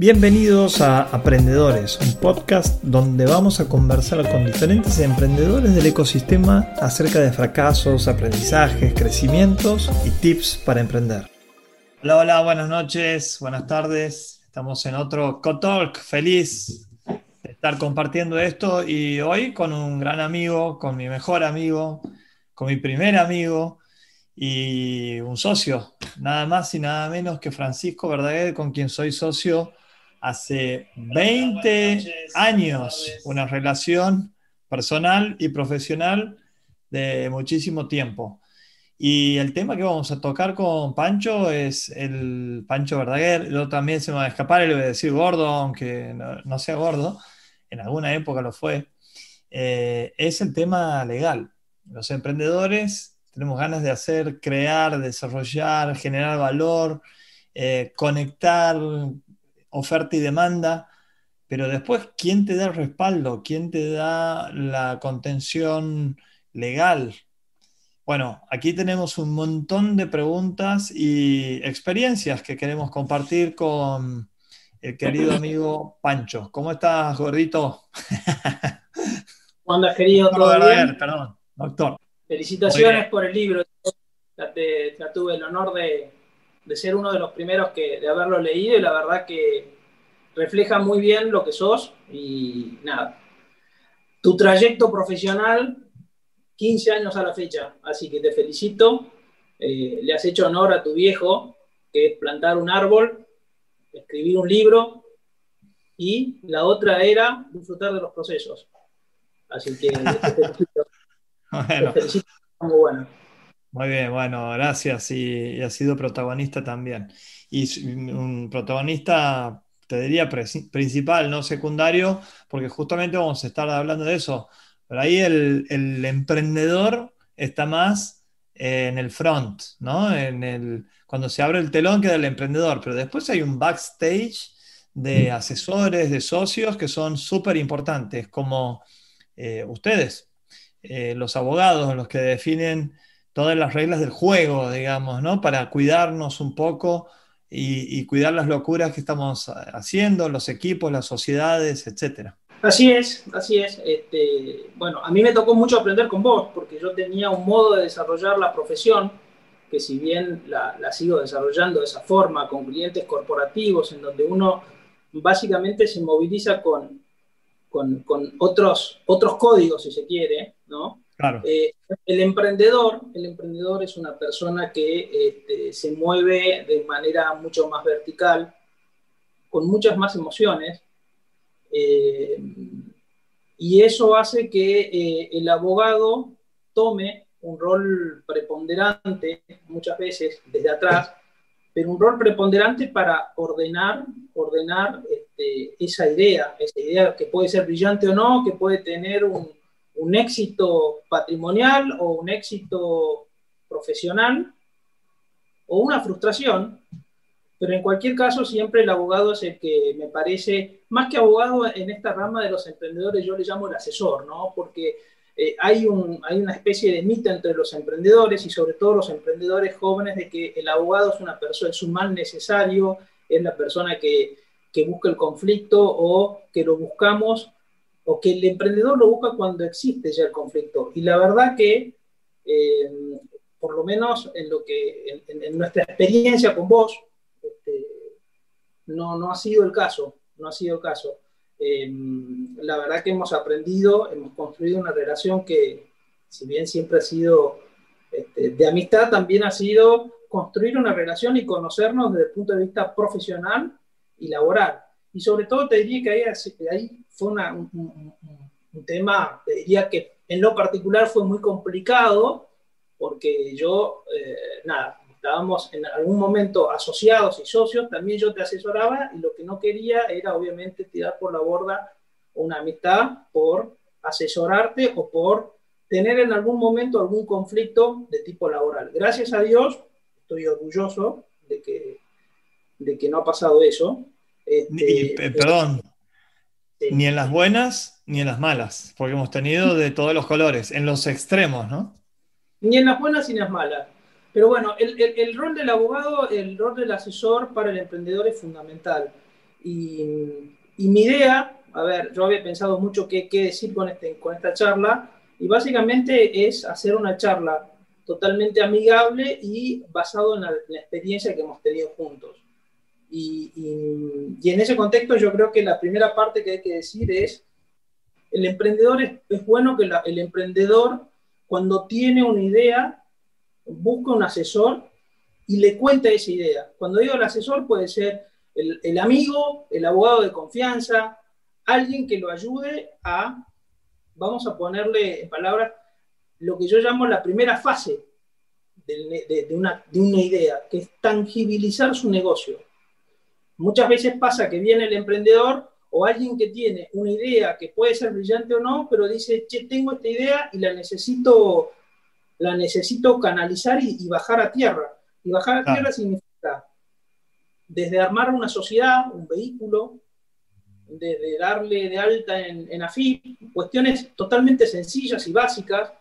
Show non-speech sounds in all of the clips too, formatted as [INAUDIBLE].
Bienvenidos a Aprendedores, un podcast donde vamos a conversar con diferentes emprendedores del ecosistema acerca de fracasos, aprendizajes, crecimientos y tips para emprender. Hola, hola, buenas noches, buenas tardes. Estamos en otro Co-Talk. Feliz de estar compartiendo esto y hoy con un gran amigo, con mi mejor amigo, con mi primer amigo y un socio, nada más y nada menos que Francisco Verdaguer, con quien soy socio hace 20 años, una relación personal y profesional de muchísimo tiempo. Y el tema que vamos a tocar con Pancho es el Pancho Verdaguer. Yo también se me va a escapar y le voy a decir gordo, aunque no, sea gordo, en alguna época lo fue. Eh, es el tema legal. Los emprendedores tenemos ganas de hacer, crear, desarrollar, generar valor, eh, conectar oferta y demanda, pero después, ¿quién te da el respaldo? ¿Quién te da la contención legal? Bueno, aquí tenemos un montón de preguntas y experiencias que queremos compartir con el querido amigo Pancho. ¿Cómo estás, gordito? ¿Cómo andas, querido? ¿Todo bien? Perdón, doctor. Felicitaciones por el libro. Ya, tuve el honor de, de ser uno de los primeros que, de haberlo leído y la verdad que refleja muy bien lo que sos y nada. Tu trayecto profesional, 15 años a la fecha, así que te felicito. Eh, le has hecho honor a tu viejo, que es plantar un árbol, escribir un libro y la otra era disfrutar de los procesos. Así que [LAUGHS] te felicito. Te felicito muy bueno. Muy bien, bueno, gracias. Y, ha sido protagonista también. Y un protagonista, te diría, principal, no secundario, porque justamente vamos a estar hablando de eso. Pero ahí el, emprendedor está más en el front, ¿no? En el, cuando se abre el telón queda el emprendedor, pero después hay un backstage de asesores, de socios que son súper importantes, como eh, ustedes, eh, los abogados, los que definen todas las reglas del juego, digamos, ¿no? Para cuidarnos un poco y, cuidar las locuras que estamos haciendo, los equipos, las sociedades, etcétera. Así es, así es. Este, bueno, a mí me tocó mucho aprender con vos, porque yo tenía un modo de desarrollar la profesión, que si bien la, sigo desarrollando de esa forma, con clientes corporativos, en donde uno básicamente se moviliza con, con, con otros, otros códigos, si se quiere, ¿no? Eh, el emprendedor, el emprendedor es una persona que este, se mueve de manera mucho más vertical, con muchas más emociones, eh, y eso hace que eh, el abogado tome un rol preponderante muchas veces desde atrás, pero un rol preponderante para ordenar, ordenar este, esa idea, esa idea que puede ser brillante o no, que puede tener un, un éxito patrimonial o un éxito profesional o una frustración, pero en cualquier caso siempre el abogado es el que me parece, más que abogado en esta rama de los emprendedores, yo le llamo el asesor, ¿no? Porque eh, hay, un, hay una especie de mito entre los emprendedores y sobre todo los emprendedores jóvenes de que el abogado es una persona, es un mal necesario, es la persona que, que busca el conflicto o que lo buscamos o que el emprendedor lo busca cuando existe ya el conflicto. Y la verdad que, eh, por lo menos en, lo que, en, nuestra experiencia con vos, este, no, no ha sido el caso, no ha sido el caso. Eh, la verdad que hemos aprendido, hemos construido una relación que, si bien siempre ha sido este, de amistad, también ha sido construir una relación y conocernos desde el punto de vista profesional y laboral. Y sobre todo te diría que ahí, ahí fue un, tema, te diría que en lo particular fue muy complicado, porque yo, eh, nada, estábamos en algún momento asociados y socios, también yo te asesoraba y lo que no quería era obviamente tirar por la borda una amistad por asesorarte o por tener en algún momento algún conflicto de tipo laboral. Gracias a Dios, estoy orgulloso de que, de que no ha pasado eso. Este, eh, perdón, ni en las buenas ni en las malas, porque hemos tenido de todos los colores, en los extremos, ¿no? Ni en las buenas ni en las malas. Pero bueno, el, rol del abogado, el rol del asesor para el emprendedor es fundamental. Y, mi idea, a ver, yo había pensado mucho qué, qué decir con, este, con esta charla, y básicamente es hacer una charla totalmente amigable y basado en la, experiencia que hemos tenido juntos. Y, en ese contexto yo creo que la primera parte que hay que decir es, el emprendedor es, bueno que el emprendedor cuando tiene una idea busca un asesor y le cuenta esa idea. Cuando digo el asesor puede ser el, amigo, el abogado de confianza, alguien que lo ayude a, vamos a ponerle en palabras, lo que yo llamo la primera fase de, una, de, una, idea, que es tangibilizar su negocio. Muchas veces pasa que viene el emprendedor o alguien que tiene una idea que puede ser brillante o no, pero dice, che, tengo esta idea y la necesito, la necesito canalizar y, bajar a tierra. Y bajar a tierra significa desde armar una sociedad, un vehículo, desde darle de alta en, en AFIP, cuestiones totalmente sencillas y básicas,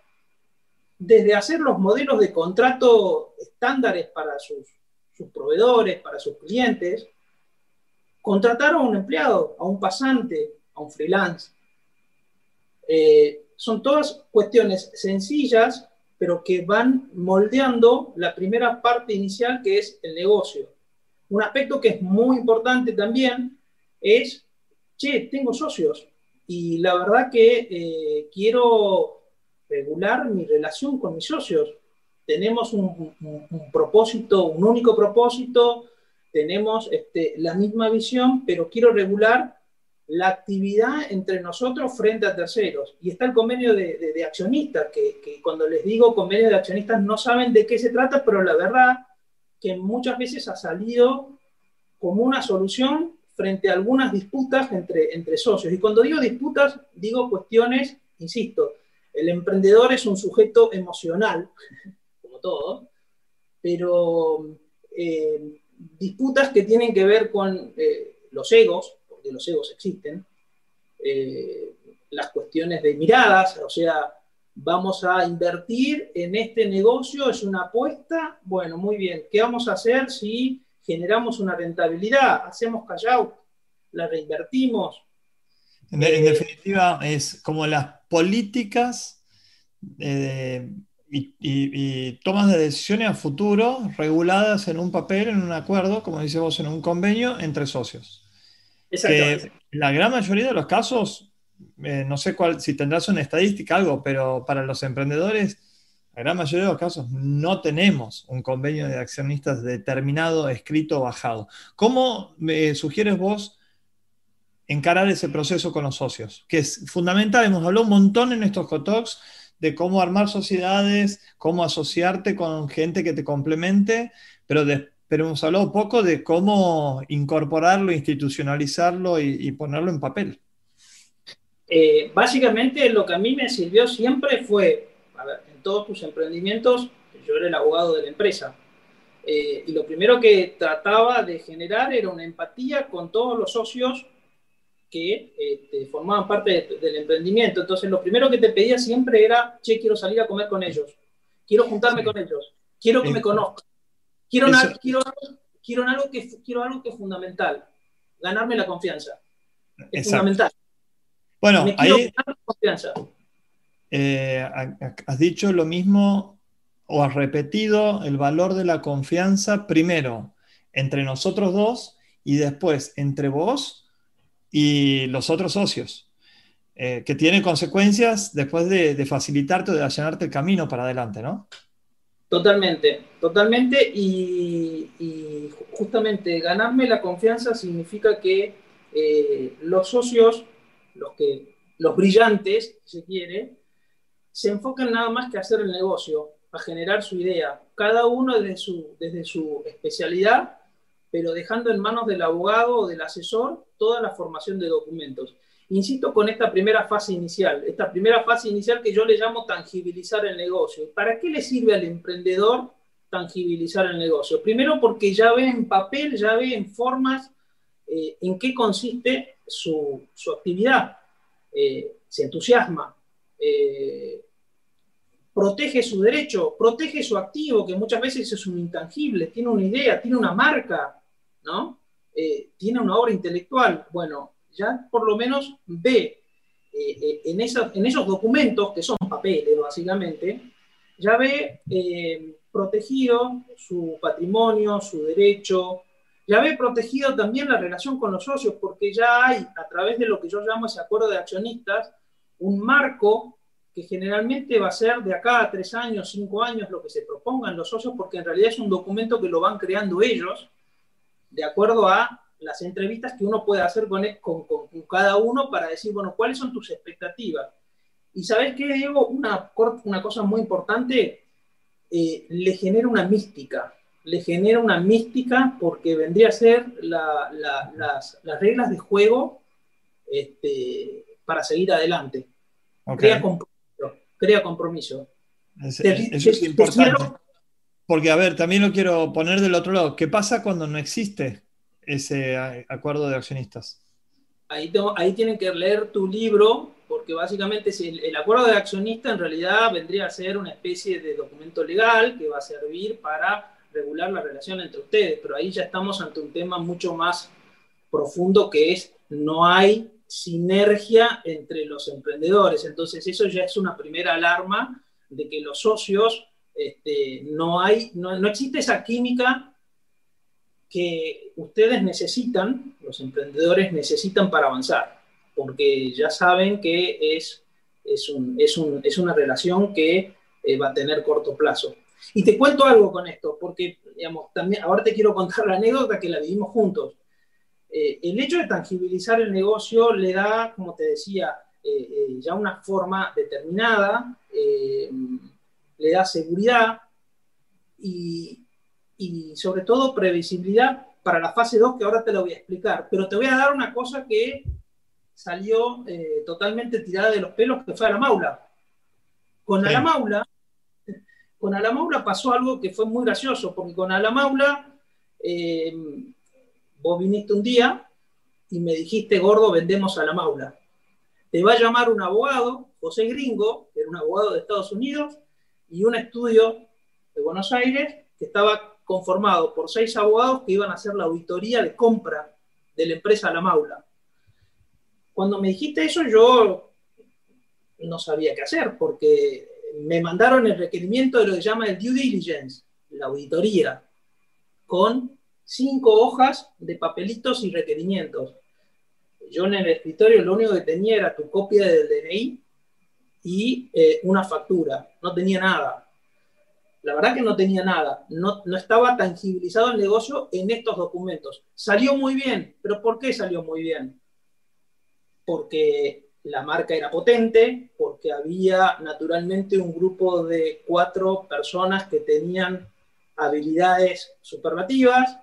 desde hacer los modelos de contrato estándares para sus, sus proveedores, para sus clientes, contratar a un empleado, a un pasante, a un freelance. Eh, son todas cuestiones sencillas, pero que van moldeando la primera parte inicial que es el negocio. Un aspecto que es muy importante también es, che, tengo socios y la verdad que eh, quiero regular mi relación con mis socios. Tenemos un, propósito, un único propósito, tenemos este, la misma visión, pero quiero regular la actividad entre nosotros frente a terceros. Y está el convenio de, accionistas, que, cuando les digo convenio de accionistas no saben de qué se trata, pero la verdad que muchas veces ha salido como una solución frente a algunas disputas entre, entre socios. Y cuando digo disputas, digo cuestiones, insisto, el emprendedor es un sujeto emocional, [LAUGHS] como todo, pero eh, disputas que tienen que ver con eh, los egos, porque los egos existen, eh, las cuestiones de miradas, o sea, vamos a invertir en este negocio, es una apuesta, bueno, muy bien, ¿qué vamos a hacer si generamos una rentabilidad? Hacemos call la reinvertimos, en, definitiva, es como las políticas eh, y, tomas de decisiones a futuro reguladas en un papel, en un acuerdo, como dice vos, en un convenio entre socios. Exactamente. la gran mayoría de los casos, eh, no sé cuál, si tendrás una estadística, algo, pero para los emprendedores, la gran mayoría de los casos no tenemos un convenio de accionistas determinado, escrito bajado. ¿Cómo me sugieres vos? encarar ese proceso con los socios, que es fundamental. Hemos hablado un montón en estos cotalks de cómo armar sociedades, cómo asociarte con gente que te complemente, pero, pero hemos hablado poco de cómo incorporarlo, institucionalizarlo y, ponerlo en papel. Eh, básicamente lo que a mí me sirvió siempre fue, a en todos tus emprendimientos, yo era el abogado de la empresa, eh, y lo primero que trataba de generar era una empatía con todos los socios que este, formaban parte del emprendimiento. Entonces, lo primero que te pedía siempre era, che, quiero salir a comer con ellos, quiero juntarme con ellos, quiero que me conozcan, quiero, quiero, quiero, algo que, quiero algo que es fundamental, ganarme la confianza. Es fundamental. Bueno, ahí eh, has dicho lo mismo o has repetido el valor de la confianza primero entre nosotros dos y después entre vos y los otros socios, eh, que tienen consecuencias después de, facilitarte o de allanarte el camino para adelante, ¿no? Totalmente, totalmente. Y, justamente ganarme la confianza significa que eh, los socios, los, que, los brillantes, si se quiere, se enfocan nada más que a hacer el negocio, a generar su idea, cada uno desde su, desde su especialidad pero dejando en manos del abogado o del asesor toda la formación de documentos. Insisto con esta primera fase inicial, esta primera fase inicial que yo le llamo tangibilizar el negocio. ¿Para qué le sirve al emprendedor tangibilizar el negocio? Primero porque ya ve en papel, ya ve en formas eh, en qué consiste su, actividad. Eh, se entusiasma, eh, protege su derecho, protege su activo, que muchas veces es un intangible, tiene una idea, tiene una marca, ¿no? eh, tiene una obra intelectual. Bueno, ya por lo menos ve eh, eh, en, en esos documentos, que son papeles básicamente, ya ve protegido su patrimonio, su derecho, ya ve protegido también la relación con los socios, porque ya hay, a través de lo que yo llamo ese acuerdo de accionistas, un marco que generalmente va a ser de acá a tres años, cinco años, lo que se propongan los socios, porque en realidad es un documento que lo van creando ellos, de acuerdo a las entrevistas que uno puede hacer con, con, cada uno para decir, bueno, ¿cuáles son tus expectativas? Y sabes qué, Diego, una, una cosa muy importante, eh, le genera una mística, le genera una mística porque vendría a ser las, las, reglas de juego este, para seguir adelante. Crea compromiso. Crea compromiso. eso es importante. Porque, a ver, también lo quiero poner del otro lado. ¿Qué pasa cuando no existe ese acuerdo de accionistas? Ahí, ahí tienen que leer tu libro, porque básicamente el, el acuerdo de accionistas en realidad vendría a ser una especie de documento legal que va a servir para regular la relación entre ustedes, pero ahí ya estamos ante un tema mucho más profundo que es no hay sinergia entre los emprendedores. Entonces eso ya es una primera alarma de que los socios este, no hay, no, existe esa química que ustedes necesitan, los emprendedores necesitan para avanzar, porque ya saben que es, es, es, una relación que eh, va a tener corto plazo. Y te cuento algo con esto, porque digamos, también, ahora te quiero contar la anécdota que la vivimos juntos. Eh, el hecho de tangibilizar el negocio le da, como te decía, eh, ya una forma determinada, le da seguridad y, sobre todo previsibilidad para la fase 2 que ahora te lo voy a explicar. Pero te voy a dar una cosa que salió eh, totalmente tirada de los pelos, que fue a la maula. Con la maula, con Alamaula pasó algo que fue muy gracioso, porque con Alamaula eh, vos viniste un día y me dijiste, gordo, vendemos a la maula. Te va a llamar un abogado, José Gringo, que era un abogado de Estados Unidos, y un estudio de Buenos Aires que estaba conformado por seis abogados que iban a hacer la auditoría de compra de la empresa La Maula. Cuando me dijiste eso, yo no sabía qué hacer, porque me mandaron el requerimiento de lo que se llama el due diligence, la auditoría, con cinco hojas de papelitos y requerimientos. Yo en el escritorio lo único que tenía era tu copia del DNI y eh, una factura. No tenía nada. La verdad que no tenía nada. No, no estaba tangibilizado el negocio en estos documentos. Salió muy bien. ¿Pero por qué salió muy bien? Porque la marca era potente, porque había naturalmente un grupo de cuatro personas que tenían habilidades superlativas,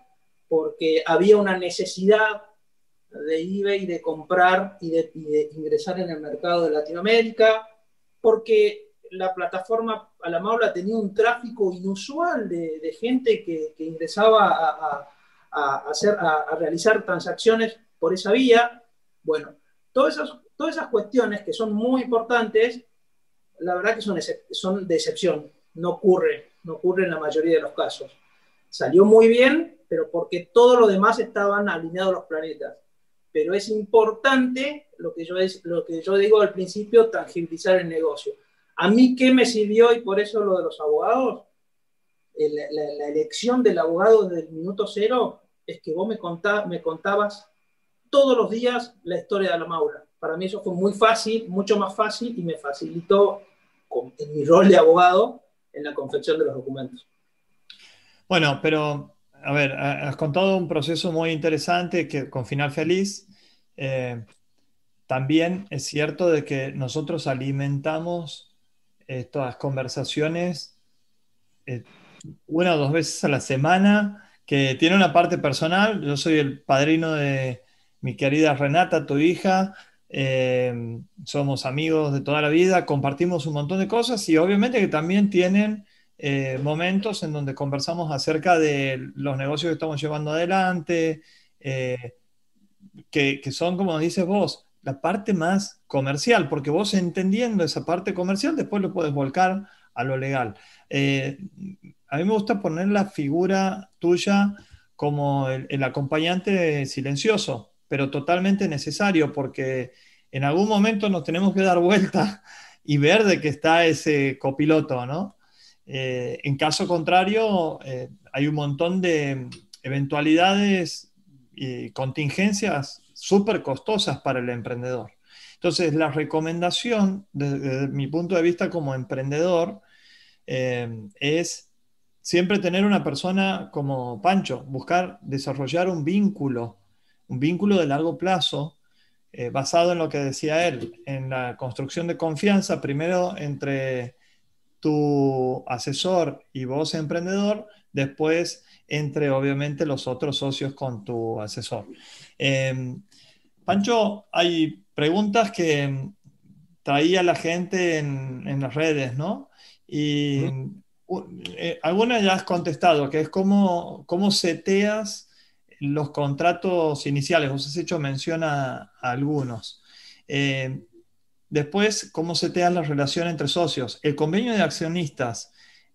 porque había una necesidad de eBay de comprar y de, y de ingresar en el mercado de Latinoamérica, porque la plataforma a la Maula tenía un tráfico inusual de, gente que, ingresaba a, hacer, a, realizar transacciones por esa vía. Bueno, todas esas, todas esas cuestiones que son muy importantes, la verdad que son, son de excepción, no ocurre, no ocurre en la mayoría de los casos. Salió muy bien, pero porque todo lo demás estaban alineados los planetas pero es importante lo que, yo es, lo que yo digo al principio, tangibilizar el negocio. ¿A mí qué me sirvió y por eso lo de los abogados? La, elección del abogado desde el minuto cero es que vos me, me contabas todos los días la historia de la Maura. Para mí eso fue muy fácil, mucho más fácil y me facilitó en mi rol de abogado en la confección de los documentos. Bueno, pero a ver, has contado un proceso muy interesante que, con final feliz. Eh, también es cierto de que nosotros alimentamos estas conversaciones eh, una o dos veces a la semana, que tiene una parte personal. Yo soy el padrino de mi querida Renata, tu hija. Eh, somos amigos de toda la vida, compartimos un montón de cosas y obviamente que también tienen eh, momentos en donde conversamos acerca de los negocios que estamos llevando adelante, eh, que, son, como dices vos, la parte más comercial, porque vos entendiendo esa parte comercial, después lo puedes volcar a lo legal. Eh, a mí me gusta poner la figura tuya como el, acompañante silencioso, pero totalmente necesario porque en algún momento nos tenemos que dar vuelta y ver de que está ese copiloto, ¿no? Eh, en caso contrario, eh, hay un montón de eventualidades y contingencias súper costosas para el emprendedor. Entonces, la recomendación, desde, mi punto de vista como emprendedor, eh, es siempre tener una persona como Pancho, buscar desarrollar un vínculo, un vínculo de largo plazo, basado en lo que decía él, en la construcción de confianza, primero entre tu asesor y vos emprendedor, después entre obviamente los otros socios con tu asesor. Em, Pancho, hay preguntas que traía la gente en, en las redes, ¿no? Y eh, algunas ya has contestado, que es cómo, cómo seteas los contratos iniciales. Os has hecho mención a, algunos. Eh, después, cómo seteas la relación entre socios. El convenio de accionistas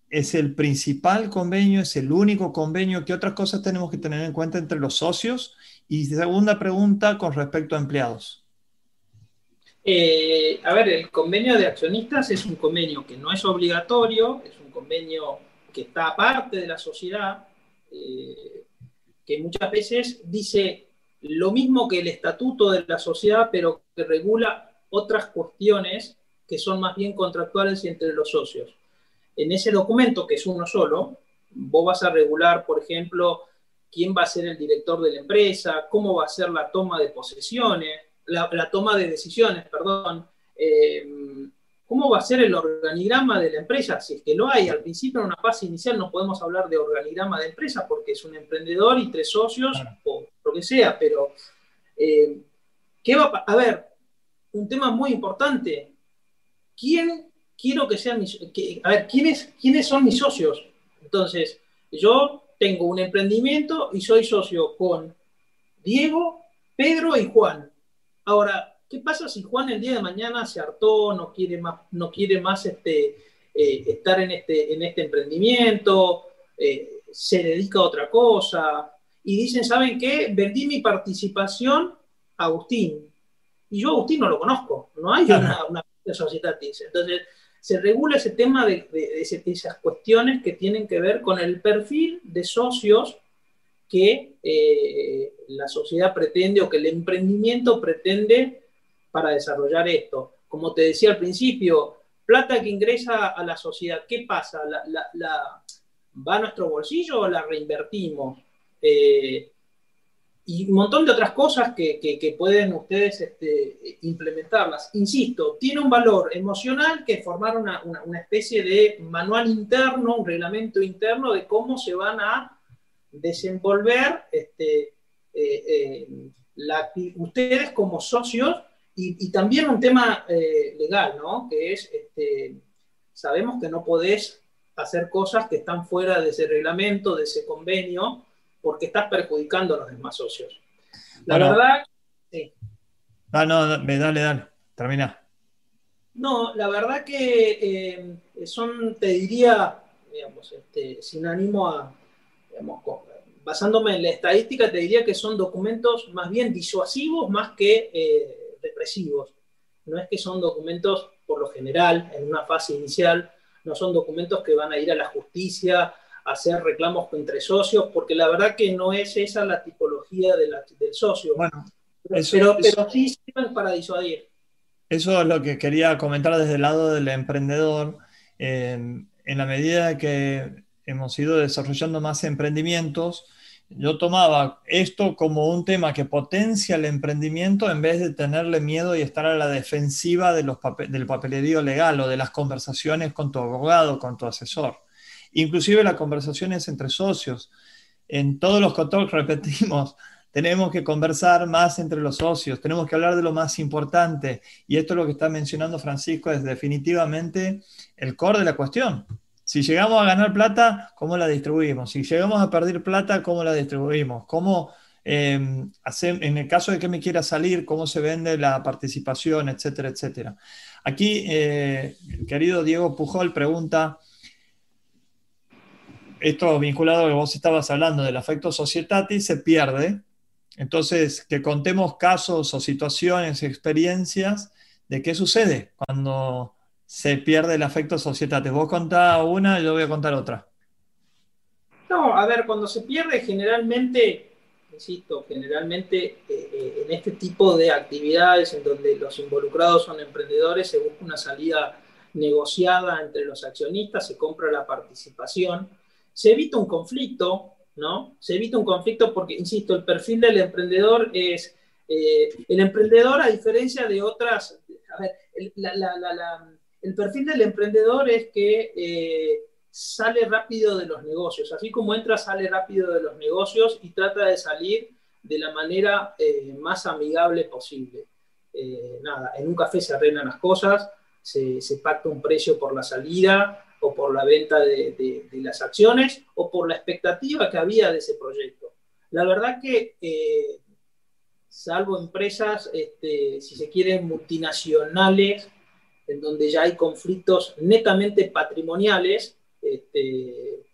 es el principal convenio, es el único convenio. ¿Qué otras cosas tenemos que tener en cuenta entre los socios? Y segunda pregunta con respecto a empleados. Eh, a ver, el convenio de accionistas es un convenio que no es obligatorio, es un convenio que está aparte de la sociedad, eh, que muchas veces dice lo mismo que el estatuto de la sociedad, pero que regula otras cuestiones que son más bien contractuales entre los socios. En ese documento, que es uno solo, vos vas a regular, por ejemplo, quién va a ser el director de la empresa, cómo va a ser la toma de posesiones, la, toma de decisiones, perdón, eh, cómo va a ser el organigrama de la empresa, si es que lo hay. Al principio, en una fase inicial, no podemos hablar de organigrama de empresa porque es un emprendedor y tres socios o lo que sea, pero eh, ¿qué va a, a ver? Un tema muy importante. ¿Quién quiero que sean mis... a ver, ¿quiénes, ¿quiénes son mis socios? Entonces, yo tengo un emprendimiento y soy socio con Diego, Pedro y Juan. Ahora, ¿qué pasa si Juan el día de mañana se hartó, no quiere más, no quiere más este, eh, estar en este, en este emprendimiento, eh, se dedica a otra cosa? Y dicen, ¿saben qué? Vendí mi participación a Agustín. Y yo Agustín no lo conozco, no hay una, una sociedad. Entonces, se regula ese tema de, de, esas cuestiones que tienen que ver con el perfil de socios que eh, la sociedad pretende o que el emprendimiento pretende para desarrollar esto. Como te decía al principio, plata que ingresa a la sociedad, ¿qué pasa? ¿La, va a nuestro bolsillo o la reinvertimos? Eh, y un montón de otras cosas que, pueden ustedes este, implementarlas. Insisto, tiene un valor emocional que formar una, una, especie de manual interno, un reglamento interno de cómo se van a desenvolver este, eh, eh, ustedes como socios y, también un tema eh, legal, ¿no? Que es, este, sabemos que no podés hacer cosas que están fuera de ese reglamento, de ese convenio, porque estás perjudicando a los demás socios. La verdad, sí. Ah, no, dale, dale, termina. No, la verdad que son, te diría, digamos, este, sin ánimo a, basándome en la estadística, te diría que son documentos más bien disuasivos más que eh, represivos. No es que son documentos, por lo general, en una fase inicial, no son documentos que van a ir a la justicia hacer reclamos entre socios, porque la verdad que no es esa la tipología del socio. Bueno, pero, sí sirven para disuadir. Eso es lo que quería comentar desde el lado del emprendedor. en la medida que hemos ido desarrollando más emprendimientos, yo tomaba esto como un tema que potencia el emprendimiento en vez de tenerle miedo y estar a la defensiva de los del papelerío legal o de las conversaciones con tu abogado, con tu asesor. Inclusive las conversaciones entre socios. En todos los cotos [LAUGHS] repetimos, tenemos que conversar más entre los socios, tenemos que hablar de lo más importante. Y esto es lo que está mencionando Francisco, es definitivamente el core de la cuestión. Si llegamos a ganar plata, ¿cómo la distribuimos? Si llegamos a perder plata, ¿cómo la distribuimos? ¿Cómo, em, en el caso de que me quiera salir, cómo se vende la participación, etcétera, etcétera? Aquí, eh, el querido Diego Pujol pregunta, esto vinculado a lo que vos estabas hablando del afecto societatis se pierde. Entonces, que contemos casos o situaciones, experiencias de qué sucede cuando se pierde el afecto societatis. Vos contás una, yo voy a contar otra. No, a ver, cuando se pierde generalmente, insisto, generalmente eh, eh, en este tipo de actividades en donde los involucrados son emprendedores, se busca una salida negociada entre los accionistas, se compra la participación, se evita un conflicto, ¿no? Se evita un conflicto porque, insisto, el perfil del emprendedor es, eh, el emprendedor a diferencia de otras, a ver, el, perfil del emprendedor es que eh, sale rápido de los negocios, así como entra, sale rápido de los negocios y trata de salir de la manera eh, más amigable posible. nada, en un café se arreglan las cosas, se, pacta un precio por la salida o por la venta de, las acciones o por la expectativa que había de ese proyecto. La verdad que, eh, salvo empresas, este, si se quieren, multinacionales, en donde ya hay conflictos netamente patrimoniales, este,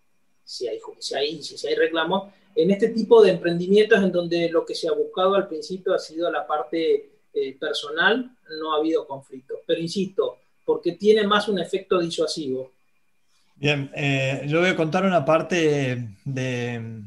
si, hay, si, hay, si hay reclamos, en este tipo de emprendimientos en donde lo que se ha buscado al principio ha sido la parte eh, personal no ha habido conflicto. Pero insisto, porque tiene más un efecto disuasivo. Bien, eh, yo voy a contar una parte de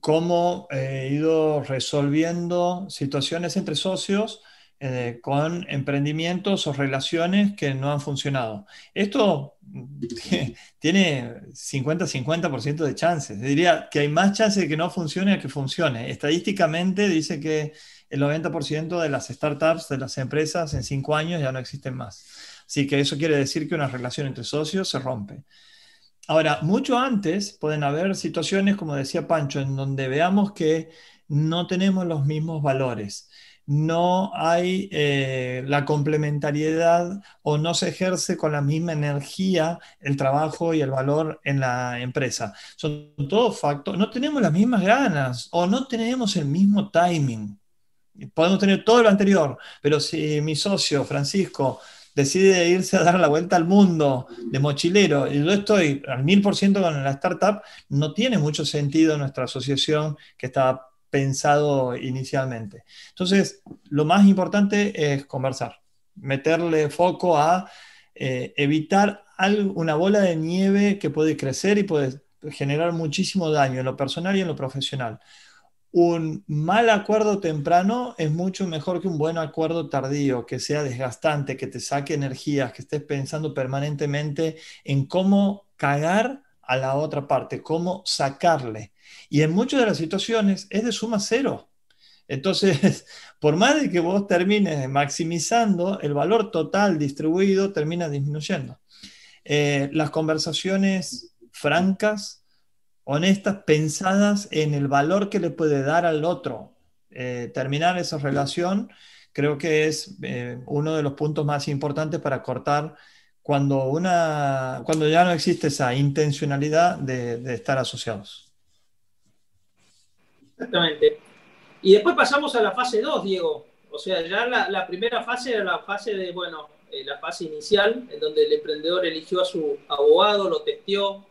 cómo he ido resolviendo situaciones entre socios eh, con emprendimientos o relaciones que no han funcionado. Esto [LAUGHS] tiene 50-50% de chances. Diría que hay más chances de que no funcione a que funcione. Estadísticamente dice que el 90% de las startups, de las empresas, en cinco años ya no existen más. Así que eso quiere decir que una relación entre socios se rompe. Ahora, mucho antes pueden haber situaciones, como decía Pancho, en donde veamos que no tenemos los mismos valores, no hay eh, la complementariedad o no se ejerce con la misma energía el trabajo y el valor en la empresa. Son todos factores, no tenemos las mismas ganas o no tenemos el mismo timing podemos tener todo lo anterior, pero si mi socio Francisco decide irse a dar la vuelta al mundo de mochilero. Y yo estoy al mil por ciento con la startup, no tiene mucho sentido nuestra asociación que estaba pensado inicialmente. Entonces, lo más importante es conversar, meterle foco a eh, evitar una bola de nieve que puede crecer y puede generar muchísimo daño en lo personal y en lo profesional un mal acuerdo temprano es mucho mejor que un buen acuerdo tardío, que sea desgastante, que te saque energías, que estés pensando permanentemente en cómo cagar a la otra parte, cómo sacarle. Y en muchas de las situaciones es de suma cero. Entonces, [LAUGHS] por más de que vos termines maximizando, el valor total distribuido termina disminuyendo. Eh, las conversaciones francas, honestas, pensadas en el valor que le puede dar al otro. Eh, terminar esa relación creo que es eh, uno de los puntos más importantes para cortar cuando, una, cuando ya no existe esa intencionalidad de, estar asociados. Exactamente. Y después pasamos a la fase 2, Diego. O sea, ya la, primera fase era la fase de, bueno, eh, la fase inicial, en donde el emprendedor eligió a su abogado, lo testeó,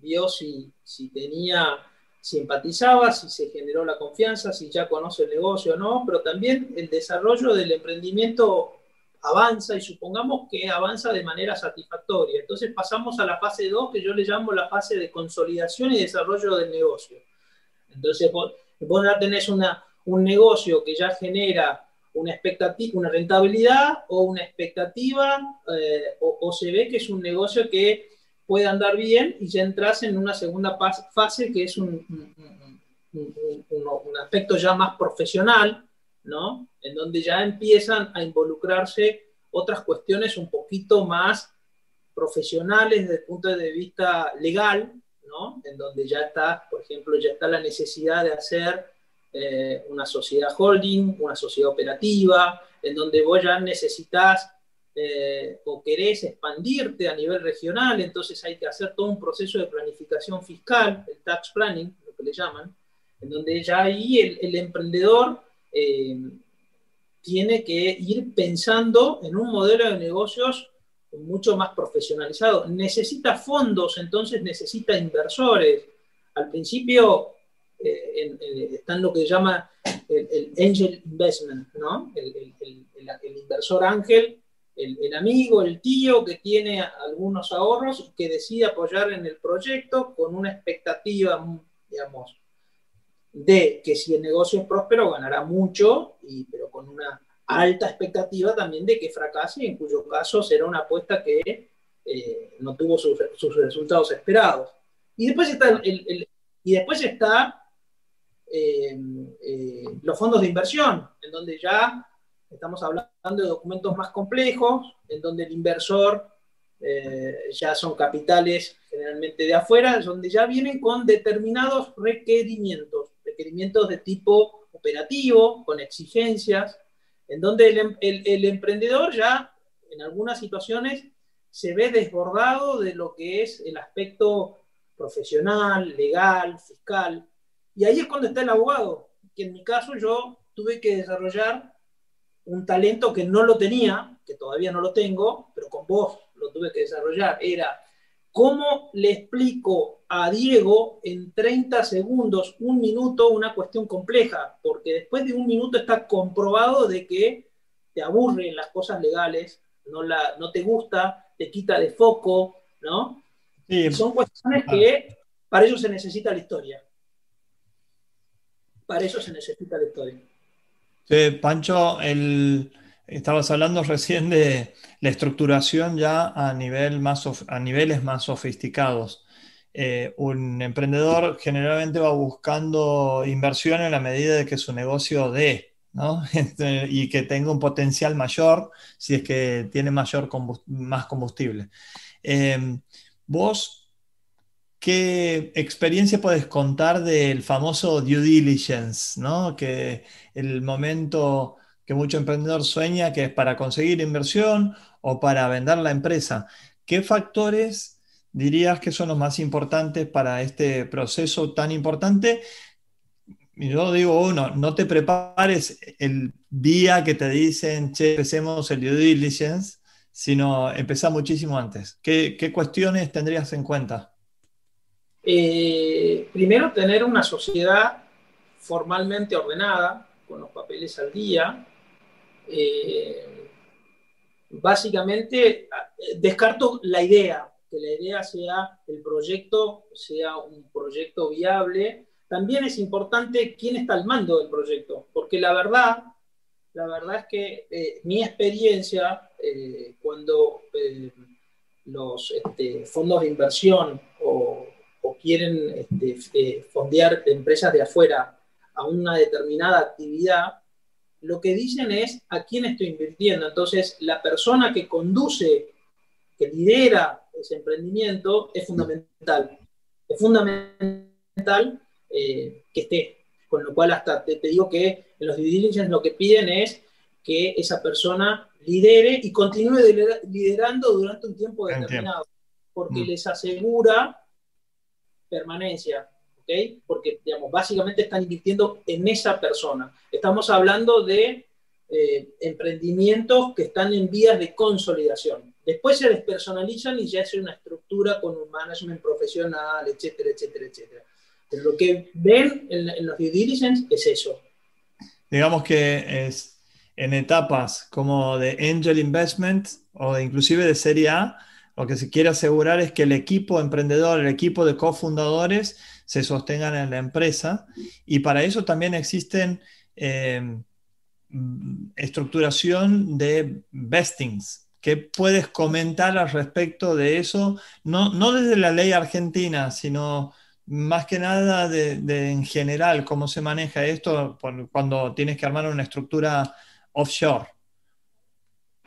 vio si, si tenía, simpatizaba, si se generó la confianza, si ya conoce el negocio o no, pero también el desarrollo del emprendimiento avanza y supongamos que avanza de manera satisfactoria. Entonces pasamos a la fase 2 que yo le llamo la fase de consolidación y desarrollo del negocio. Entonces vos, ya tenés una, un negocio que ya genera una expectativa, una rentabilidad o una expectativa, eh, o, se ve que es un negocio que puede andar bien y ya entras en una segunda fase que es un, un, aspecto ya más profesional, ¿no? En donde ya empiezan a involucrarse otras cuestiones un poquito más profesionales desde el punto de vista legal, ¿no? En donde ya está, por ejemplo, ya está la necesidad de hacer eh, una sociedad holding, una sociedad operativa, en donde vos ya necesitas eh, o querés expandirte a nivel regional, entonces hay que hacer todo un proceso de planificación fiscal, el tax planning, lo que le llaman, en donde ya ahí el, emprendedor eh, tiene que ir pensando en un modelo de negocios mucho más profesionalizado. Necesita fondos, entonces necesita inversores. Al principio eh, en lo que llama el, angel investment, ¿no? El, inversor ángel, el, amigo, el tío que tiene algunos ahorros y que decide apoyar en el proyecto con una expectativa, digamos, de que si el negocio es próspero ganará mucho, y, pero con una alta expectativa también de que fracase, en cuyo caso será una apuesta que eh, no tuvo sus, resultados esperados. Y después está, el, y después está eh, eh, los fondos de inversión, en donde ya estamos hablando de documentos más complejos, en donde el inversor ya son capitales generalmente de afuera, donde ya vienen con determinados requerimientos, requerimientos de tipo operativo, con exigencias, en donde el, emprendedor ya en algunas situaciones se ve desbordado de lo que es el aspecto profesional, legal, fiscal. Y ahí es cuando está el abogado, que en mi caso yo tuve que desarrollar un talento que no lo tenía, que todavía no lo tengo, pero con vos lo tuve que desarrollar. Era cómo le explico a Diego en 30 segundos, un minuto, una cuestión compleja, porque después de un minuto está comprobado de que te aburren las cosas legales, no, la, no te gusta, te quita de foco, ¿no? Son cuestiones que para eso se necesita la historia. Para eso se necesita la historia. Pancho, el, estabas hablando recién de la estructuración ya a, nivel más, a niveles más sofisticados. Eh, un emprendedor generalmente va buscando inversión en la medida de que su negocio dé, ¿no? [LAUGHS] Este, y que tenga un potencial mayor si es que tiene mayor más combustible. Em, vos, ¿qué experiencia puedes contar del famoso due diligence, ¿no? Que el momento que mucho emprendedor sueña que es para conseguir inversión o para vender la empresa. ¿Qué factores dirías que son los más importantes para este proceso tan importante? Yo digo, uno, no te prepares el día que te dicen, che, empecemos el due diligence, sino empezá muchísimo antes. ¿Qué, cuestiones tendrías en cuenta? Eh, primero, tener una sociedad formalmente ordenada, con los papeles al día. Eh, básicamente, descarto la idea, que la idea sea, el proyecto sea un proyecto viable. También es importante quién está al mando del proyecto, porque la verdad, la verdad es que eh, mi experiencia, cuando los este, fondos de inversión o, quieren este, fondear empresas de afuera a una determinada actividad, lo que dicen es a quién estoy invirtiendo. Entonces, la persona que conduce, que lidera ese emprendimiento es fundamental. Es fundamental eh, que esté. Con lo cual, hasta te, digo que en los due diligence lo que piden es que esa persona lidere y continúe liderando durante un tiempo determinado, porque mm. les asegura permanencia, ¿ok? Porque, digamos, básicamente están invirtiendo en esa persona. Estamos hablando de eh, emprendimientos que están en vías de consolidación. Después se despersonalizan y ya es una estructura con un management profesional, etcétera, etcétera, etcétera. Pero lo que ven en, los due diligence es eso. Digamos que es en etapas como de angel investment o inclusive de serie A, lo que se quiere asegurar es que el equipo emprendedor, el equipo de cofundadores se sostengan en la empresa y para eso también existen eh, estructuración de vestings, ¿Qué puedes comentar al respecto de eso? No, no desde la ley argentina, sino más que nada de, en general, cómo se maneja esto cuando tienes que armar una estructura offshore.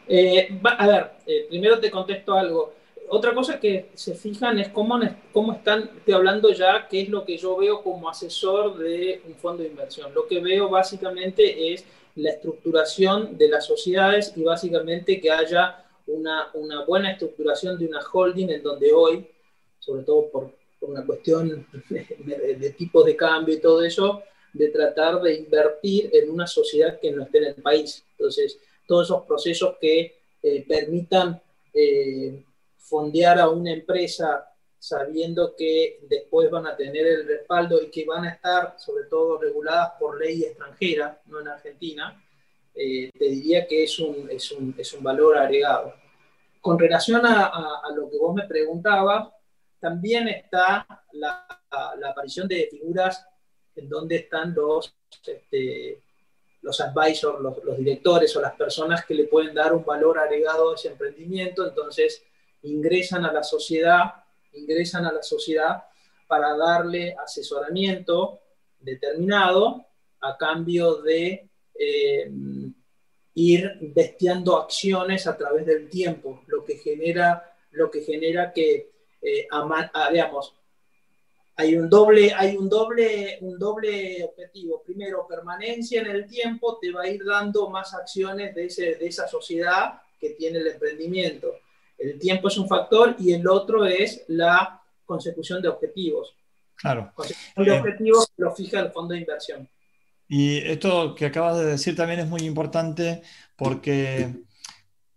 Eh, a ver, eh, primero te contesto algo. Otra cosa que se fijan es cómo, cómo están, estoy hablando ya, qué es lo que yo veo como asesor de un fondo de inversión. Lo que veo básicamente es la estructuración de las sociedades y básicamente que haya una, una buena estructuración de una holding en donde hoy, sobre todo por, por una cuestión de, tipos de cambio y todo eso, de tratar de invertir en una sociedad que no esté en el país. Entonces, todos esos procesos que eh, permitan eh, fondear a una empresa sabiendo que después van a tener el respaldo y que van a estar sobre todo reguladas por ley extranjera, no en Argentina, eh, te diría que es un, es, un, es un, valor agregado. Con relación a, a, lo que vos me preguntabas, también está la, la, aparición de figuras en donde están los, este, los advisors, los, los, directores o las personas que le pueden dar un valor agregado a ese emprendimiento, entonces ingresan a la sociedad, ingresan a la sociedad para darle asesoramiento determinado a cambio de eh, ir bestiando acciones a través del tiempo, lo que genera, lo que, genera que, eh, digamos, hay un doble, hay un doble, un doble objetivo. Primero, permanencia en el tiempo te va a ir dando más acciones de, ese, de esa sociedad que tiene el emprendimiento. El tiempo es un factor y el otro es la consecución de objetivos. Claro. Consecución de objetivos lo fija el fondo de inversión. Y esto que acabas de decir también es muy importante porque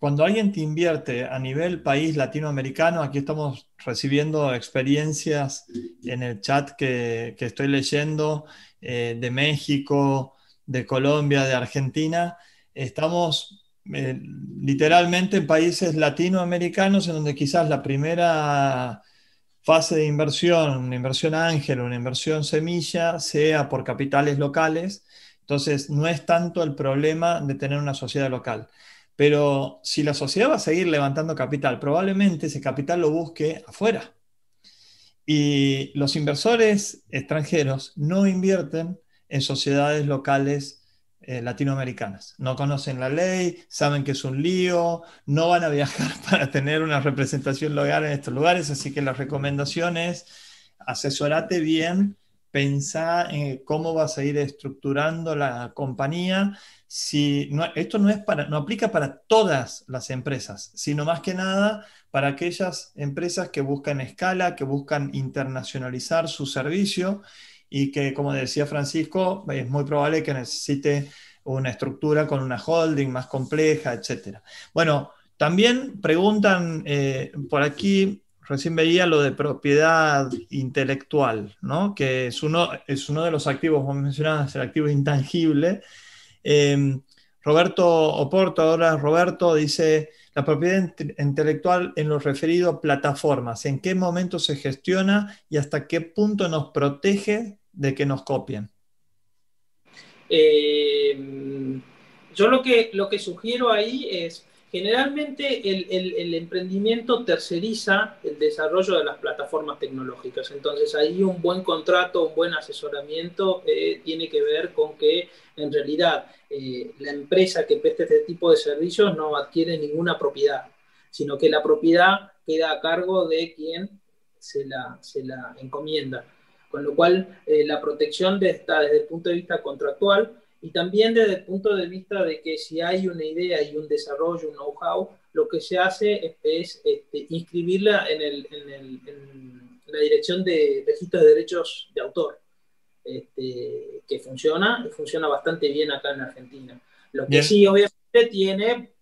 cuando alguien te invierte a nivel país latinoamericano, aquí estamos recibiendo experiencias en el chat que, estoy leyendo eh, de México, de Colombia, de Argentina, estamos literalmente en países latinoamericanos en donde quizás la primera fase de inversión, una inversión ángel, una inversión semilla, sea por capitales locales. Entonces, no es tanto el problema de tener una sociedad local. Pero si la sociedad va a seguir levantando capital, probablemente ese capital lo busque afuera. Y los inversores extranjeros no invierten en sociedades locales eh, latinoamericanas. No conocen la ley, saben que es un lío, no van a viajar [LAUGHS] para tener una representación legal en estos lugares, así que la recomendación es asesorate bien, pensá en cómo vas a ir estructurando la compañía. Si esto no, es para, no aplica para todas las empresas, sino más que nada para aquellas empresas que buscan escala, que buscan internacionalizar su servicio y que, como decía Francisco, es muy probable que necesite una estructura con una holding más compleja, etc. Bueno, también preguntan eh, por aquí, recién veía lo de propiedad intelectual, ¿no? que es uno, es uno de los activos, como mencionabas, el activo intangible. Em, Roberto Oporto, ahora Roberto dice, la propiedad intelectual en lo referido plataformas, ¿en qué momento se gestiona y hasta qué punto nos protege de que nos copien? Eh, yo lo que, lo que sugiero ahí es, generalmente el, emprendimiento terceriza el desarrollo de las plataformas tecnológicas. Entonces ahí un buen contrato, un buen asesoramiento eh, tiene que ver con que en realidad eh, la empresa que preste este tipo de servicios no adquiere ninguna propiedad, sino que la propiedad queda a cargo de quien se la, se la encomienda con lo cual eh, la protección está desde el punto de vista contractual y también desde el punto de vista de que si hay una idea y un desarrollo, un know-how, lo que se hace es, este, inscribirla en, la dirección de registros de derechos de autor, este, que funciona y funciona bastante bien acá en Argentina. Lo que sí, obviamente, tiene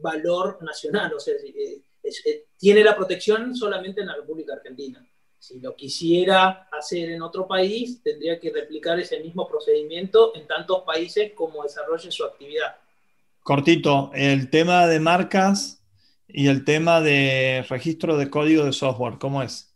valor nacional, o sea, eh, eh, tiene la protección solamente en la República Argentina. Si lo quisiera hacer en otro país, tendría que replicar ese mismo procedimiento en tantos países como desarrolle su actividad. Cortito, el tema de marcas y el tema de registro de código de software, ¿cómo es?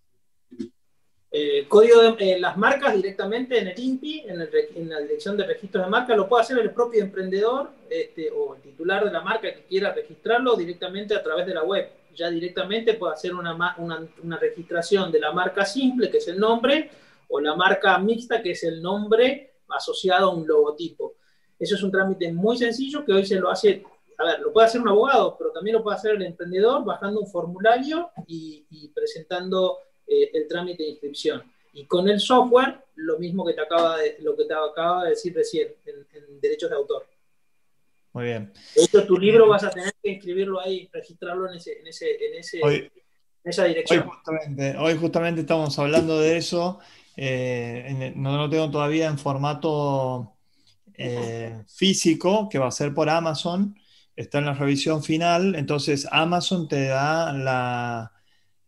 Eh, código de eh, las marcas directamente en el INPI, en, la dirección de registro de marcas, lo puede hacer el propio emprendedor este, o el titular de la marca que quiera registrarlo directamente a través de la web ya directamente puede hacer una, una, registración de la marca simple, que es el nombre, o la marca mixta, que es el nombre asociado a un logotipo. Eso es un trámite muy sencillo que hoy se lo hace, a ver, lo puede hacer un abogado, pero también lo puede hacer el emprendedor bajando un formulario y, presentando eh, el trámite de inscripción. Y con el software, lo mismo que te acaba de, lo que te acaba de decir recién, en derechos de autor. Muy bien. De hecho, tu libro vas a tener que inscribirlo ahí, registrarlo en, ese, en, ese, en, ese, esa dirección. Hoy justamente, estamos hablando de eso. Eh, no lo tengo todavía en formato eh, físico, que va a ser por Amazon, está en la revisión final, entonces Amazon te da la,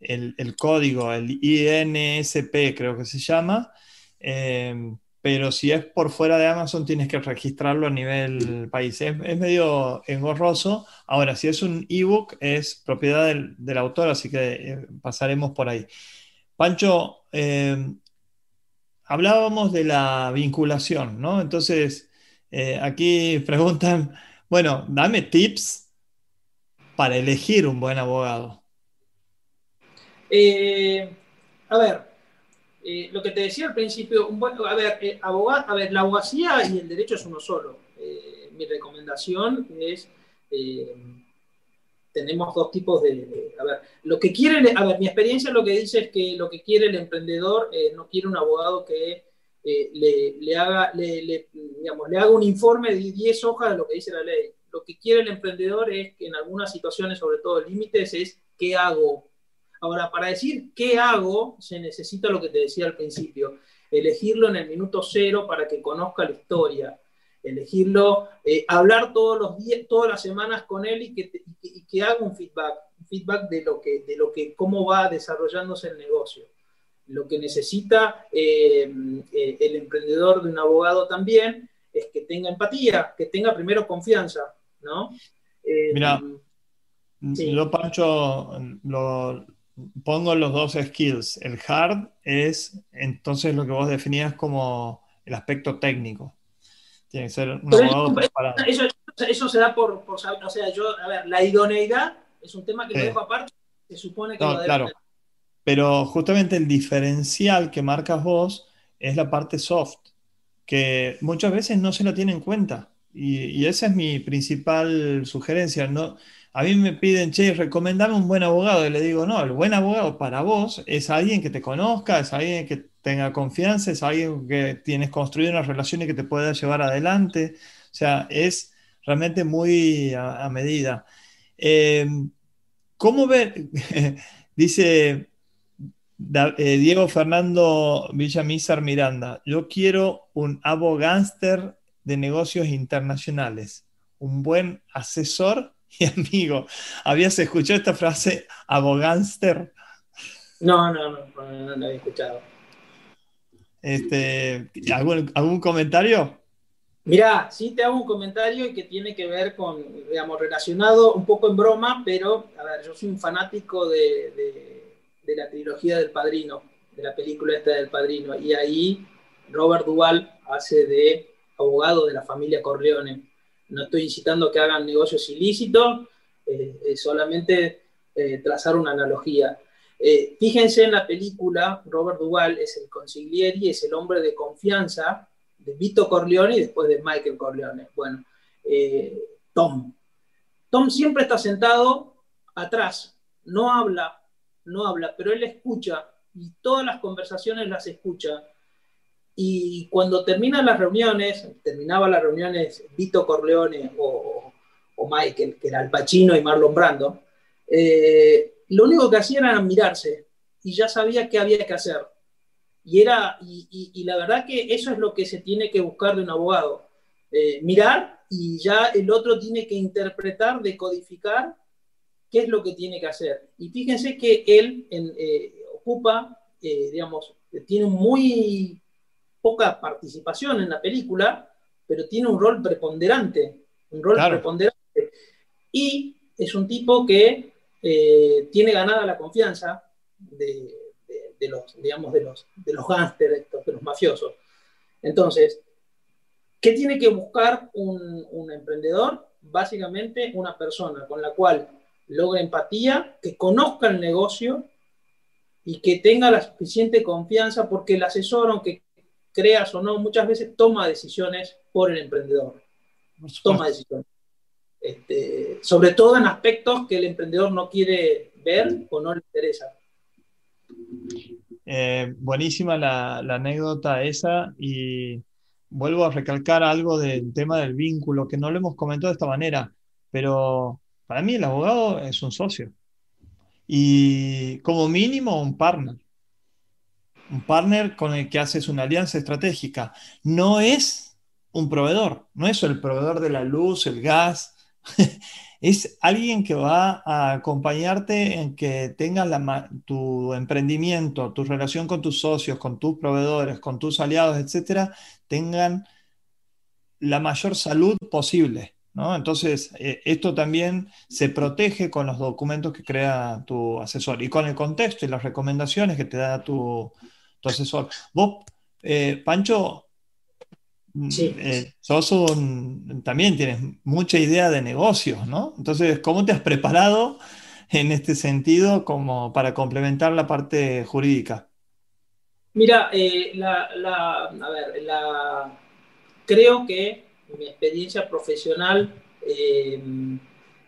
el, código, el INSP creo que se llama, em, pero si es por fuera de Amazon tienes que registrarlo a nivel país. Es, medio engorroso. Ahora, si es un ebook, es propiedad del, autor, así que eh, pasaremos por ahí. Pancho, em, hablábamos de la vinculación, ¿no? Entonces, eh, aquí preguntan, bueno, dame tips para elegir un buen abogado. Eh, a ver, eh, lo que te decía al principio, a ver, eh, a ver, la abogacía y el derecho es uno solo. mi recomendación es, tenemos dos tipos de, a ver, lo que quiere, a ver, mi experiencia lo que dice es que lo que quiere el emprendedor no quiere un abogado que le, haga, le, digamos, le haga un informe de 10 hojas de lo que dice la ley. Lo que quiere el emprendedor es que en algunas situaciones, sobre todo límites, es qué hago, Ahora, para decir qué hago, se necesita lo que te decía al principio, elegirlo en el minuto cero para que conozca la historia, elegirlo, eh, hablar todos los días, todas las semanas con él y que, que, haga un feedback, un feedback de lo que, de lo que, cómo va desarrollándose el negocio. Lo que necesita eh, eh, el emprendedor de un abogado también es que tenga empatía, que tenga primero confianza, ¿no? Mira, yo, Pancho, lo, pongo los dos skills. El hard es entonces lo que vos definías como el aspecto técnico. Tiene que ser un abogado preparado. Eso, se da por, o sea, yo, a ver, la idoneidad es un tema que sí. dejo aparte, se supone que no, claro. Pero justamente el diferencial que marcas vos es la parte soft, que muchas veces no se la tiene en cuenta. Y, y esa es mi principal sugerencia. No, a mí me piden, che, recomendame un buen abogado. Y le digo, no, el buen abogado para vos es alguien que te conozca, es alguien que tenga confianza, es alguien que tienes construido una relación y que te pueda llevar adelante. O sea, es realmente muy a, medida. Em, ¿Cómo ver? [LAUGHS] Dice eh, Diego Fernando Villamizar Miranda, yo quiero un abogánster de negocios internacionales, un buen asesor [LAUGHS] y amigo, ¿habías escuchado esta frase abogánster? No, no, no, no, no, había escuchado. Este, ¿algún, ¿Algún comentario? Mirá, sí te hago un comentario que tiene que ver con, digamos, relacionado un poco en broma, pero, a ver, yo soy un fanático de, de, de la trilogía del Padrino, de la película esta del Padrino, y ahí Robert Duvall hace de abogado de la familia Corleone no estoy incitando que hagan negocios ilícitos, eh, solamente eh, trazar una analogía. Eh, fíjense en la película, Robert Duvall es el consiglieri, es el hombre de confianza de Vito Corleone y después de Michael Corleone. Bueno, Tom. Tom siempre está sentado atrás, no habla, no habla, pero él escucha y todas las conversaciones las escucha y cuando terminan las reuniones, terminaba las reuniones Vito Corleone o, o Michael, que era el Pacino y Marlon Brando, eh, lo único que hacían era mirarse y ya sabía qué había que hacer. Y, era, y, la verdad que eso es lo que se tiene que buscar de un abogado. Eh, mirar y ya el otro tiene que interpretar, decodificar qué es lo que tiene que hacer. Y fíjense que él eh, ocupa, digamos, tiene muy poca participación en la película, pero tiene un rol preponderante, un rol preponderante. Y es un tipo que eh, tiene ganada la confianza de, los, digamos, de los, de los gángsters, de los mafiosos. Entonces, ¿qué tiene que buscar un, un emprendedor? Básicamente una persona con la cual logre empatía, que conozca el negocio y que tenga la suficiente confianza porque el asesor, aunque creas o no, muchas veces toma decisiones por el emprendedor. Toma decisiones. Este, sobre todo en aspectos que el emprendedor no quiere ver o no le interesa. Eh, buenísima la, anécdota esa y vuelvo a recalcar algo del tema del vínculo, que no lo hemos comentado de esta manera, pero para mí el abogado es un socio y como mínimo un partner un partner con el que haces una alianza estratégica. No es un proveedor, no es el proveedor de la luz, el gas [LAUGHS] es alguien que va a acompañarte en que tengas tu emprendimiento, tu relación con tus socios, con tus proveedores, con tus aliados, etcétera, tengan la mayor salud posible. Entonces, eh, esto también se protege con los documentos que crea tu asesor y con el contexto y las recomendaciones que te da tu, asesor. Vos, eh, Pancho, mm, eh, sos también tienes mucha idea de negocios, ¿no? Entonces, ¿cómo te has preparado en este sentido como para complementar la parte jurídica? Mira, la, a ver, creo que mi experiencia profesional eh,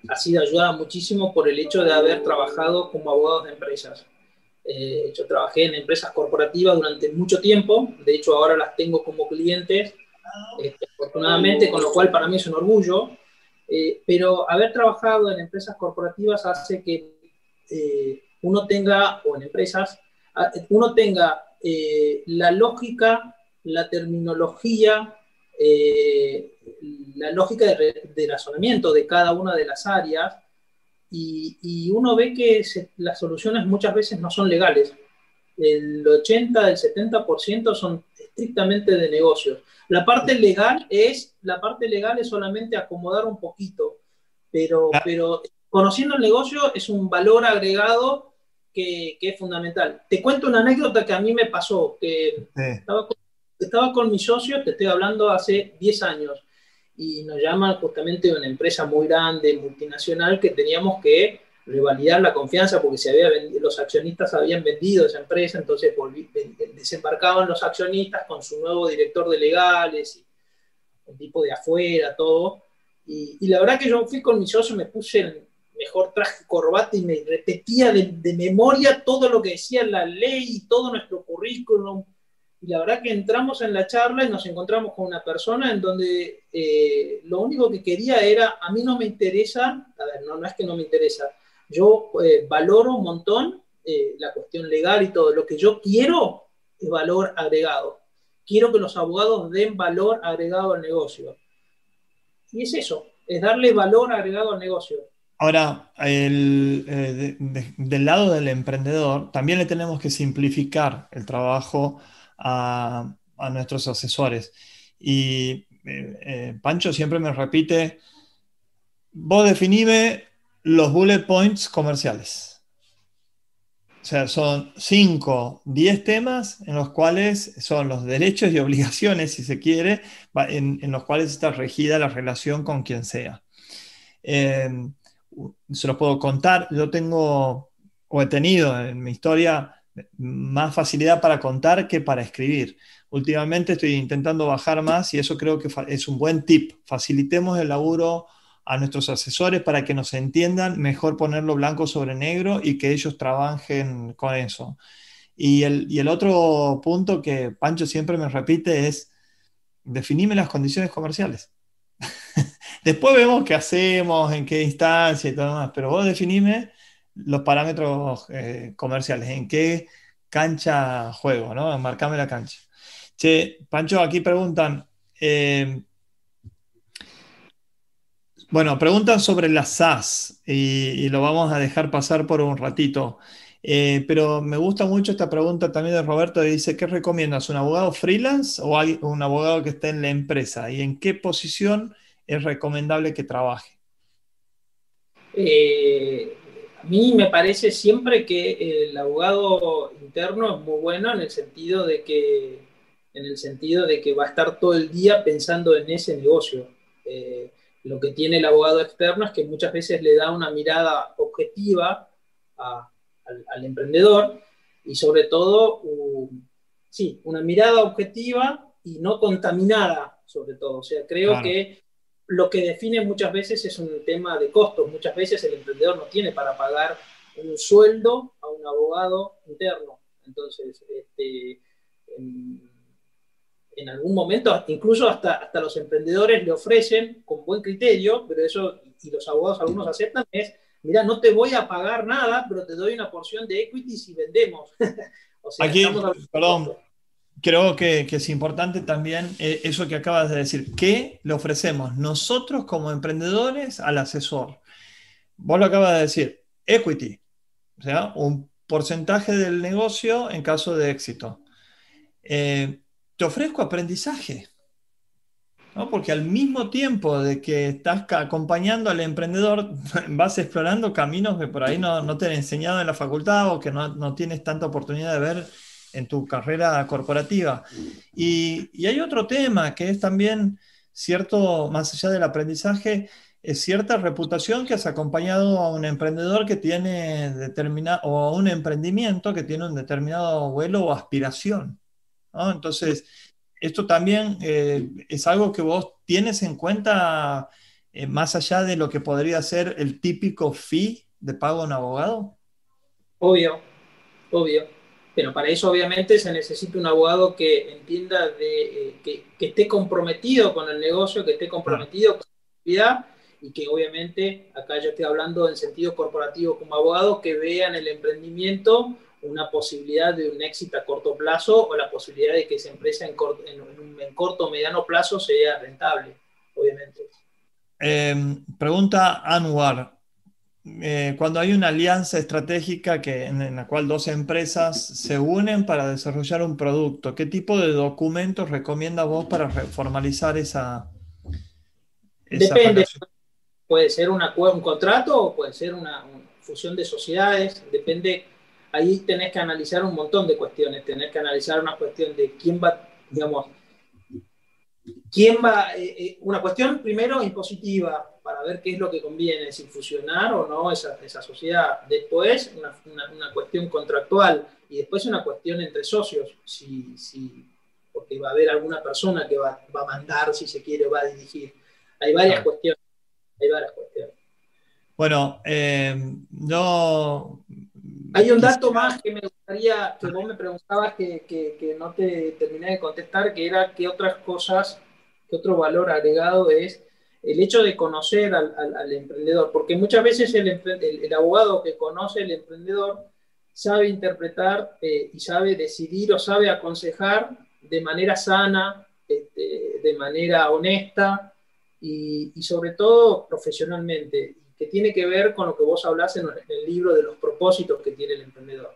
ha sido ayudada muchísimo por el hecho de haber trabajado como abogado de empresas. Eh, yo trabajé en empresas corporativas durante mucho tiempo, de hecho ahora las tengo como clientes, este, afortunadamente, con lo cual para mí es un orgullo, eh, pero haber trabajado en empresas corporativas hace que uno tenga, o en empresas, uno tenga la lógica, la terminología, eh, la lógica de, razonamiento de cada una de las áreas y, uno ve que las soluciones muchas veces no son legales. El 80, el 70% son estrictamente de negocios. La parte legal es, la parte legal es solamente acomodar un poquito, pero, pero conociendo el negocio es un valor agregado que, es fundamental. Te cuento una anécdota que a mí me pasó, que estaba estaba con mi socio, te estoy hablando hace 10 años, y nos llama justamente una empresa muy grande, multinacional, que teníamos que revalidar la confianza porque se había los accionistas habían vendido esa empresa, entonces desembarcaban los accionistas con su nuevo director de legales, y un tipo de afuera, todo. Y, la verdad que yo fui con mi socio, me puse el mejor traje corbata y me repetía de, de memoria todo lo que decía la ley y todo nuestro currículum y la verdad que entramos en la charla y nos encontramos con una persona en donde eh, lo único que quería era, a mí no me interesa, a ver, no, no es que no me interesa, yo eh, valoro un montón eh, la cuestión legal y todo, lo que yo quiero es valor agregado. Quiero que los abogados den valor agregado al negocio. Y es eso, es darle valor agregado al negocio. Ahora, del lado del emprendedor, también le tenemos que simplificar el trabajo a, nuestros asesores. Y eh, eh, Pancho siempre me repite, vos definime los bullet points comerciales. O sea, son 5, 10 temas en los cuales son los derechos y obligaciones, si se quiere, en, los cuales está regida la relación con quien sea. Em, se los puedo contar, yo tengo o he tenido en mi historia más facilidad para contar que para escribir. Últimamente estoy intentando bajar más y eso creo que es un buen tip. Facilitemos el laburo a nuestros asesores para que nos entiendan, mejor ponerlo blanco sobre negro y que ellos trabajen con eso. Y el, otro punto que Pancho siempre me repite es, definime las condiciones comerciales. [LAUGHS] Después vemos qué hacemos, en qué instancia y todo demás, pero vos definime los parámetros eh, comerciales, en qué cancha juego, ¿no? Marcame la cancha. Che, Pancho, aquí preguntan, eh, bueno, preguntan sobre las SAS y, lo vamos a dejar pasar por un ratito. Eh, pero me gusta mucho esta pregunta también de Roberto, que dice, ¿qué recomiendas? ¿Un abogado freelance o un abogado que esté en la empresa? ¿Y en qué posición es recomendable que trabaje? Eh, a mí me parece siempre que el abogado interno es muy bueno en el sentido de que, en el sentido de que va a estar todo el día pensando en ese negocio. Eh, lo que tiene el abogado externo es que muchas veces le da una mirada objetiva al, emprendedor y sobre todo, sí, una mirada objetiva y no contaminada, sobre todo. O sea, creo que lo que define muchas veces es un tema de costos. Muchas veces el emprendedor no tiene para pagar un sueldo a un abogado interno. Entonces, este, en, algún momento, incluso hasta, hasta los emprendedores le ofrecen con buen criterio, pero eso, y los abogados algunos aceptan, es, mira, no te voy a pagar nada, pero te doy una porción de equity si vendemos. [LAUGHS] Aquí, perdón, creo que, es importante también eh, eso que acabas de decir. ¿Qué le ofrecemos nosotros como emprendedores al asesor? Vos lo acabas de decir, equity, o sea, un porcentaje del negocio en caso de éxito. Eh, te ofrezco aprendizaje. Porque al mismo tiempo de que estás acompañando al emprendedor, [LAUGHS] vas explorando caminos que por ahí no, te han enseñado en la facultad o que no, no tienes tanta oportunidad de ver en tu carrera corporativa. Y, hay otro tema que es también cierto, más allá del aprendizaje, es cierta reputación que has acompañado a un emprendedor que tiene determinado, o a un emprendimiento que tiene un determinado vuelo o aspiración. Entonces, esto también eh, es algo que vos tienes en cuenta eh, más allá de lo que podría ser el típico fee de pago a un abogado. Obvio, obvio. Pero para eso obviamente se necesita un abogado que entienda de, eh, que, esté comprometido con el negocio, que esté comprometido con la actividad y que obviamente, acá yo estoy hablando en sentido corporativo como abogado, que vean el emprendimiento una posibilidad de un éxito a corto plazo o la posibilidad de que esa empresa en corto, en, corto o mediano plazo sea rentable, obviamente. Em, pregunta Anwar, eh, cuando hay una alianza estratégica que, en, la cual dos empresas se unen para desarrollar un producto, ¿qué tipo de documentos recomienda vos para formalizar esa, Depende. Puede ser una, un contrato o puede ser una, fusión de sociedades. Depende. Ahí tenés que analizar un montón de cuestiones. Tenés que analizar una cuestión de quién va, digamos, quién va. Eh, eh, una cuestión primero impositiva para ver qué es lo que conviene, si fusionar o no esa, esa sociedad. Después, una, una, cuestión contractual y después una cuestión entre socios, si, si, porque va a haber alguna persona que va, va, a mandar, si se quiere, va a dirigir. Hay varias cuestiones. Hay varias cuestiones. Bueno, eh, no... Hay un dato más que me gustaría, que vos me preguntabas que, que, que no te terminé de contestar, que era qué otras cosas, qué otro valor agregado es el hecho de conocer al, emprendedor, porque muchas veces el, abogado que conoce al emprendedor sabe interpretar eh, y sabe decidir o sabe aconsejar de manera sana, este, de manera honesta y, sobre todo profesionalmente, que tiene que ver con lo que vos hablas en, el libro de los propósitos que tiene el emprendedor.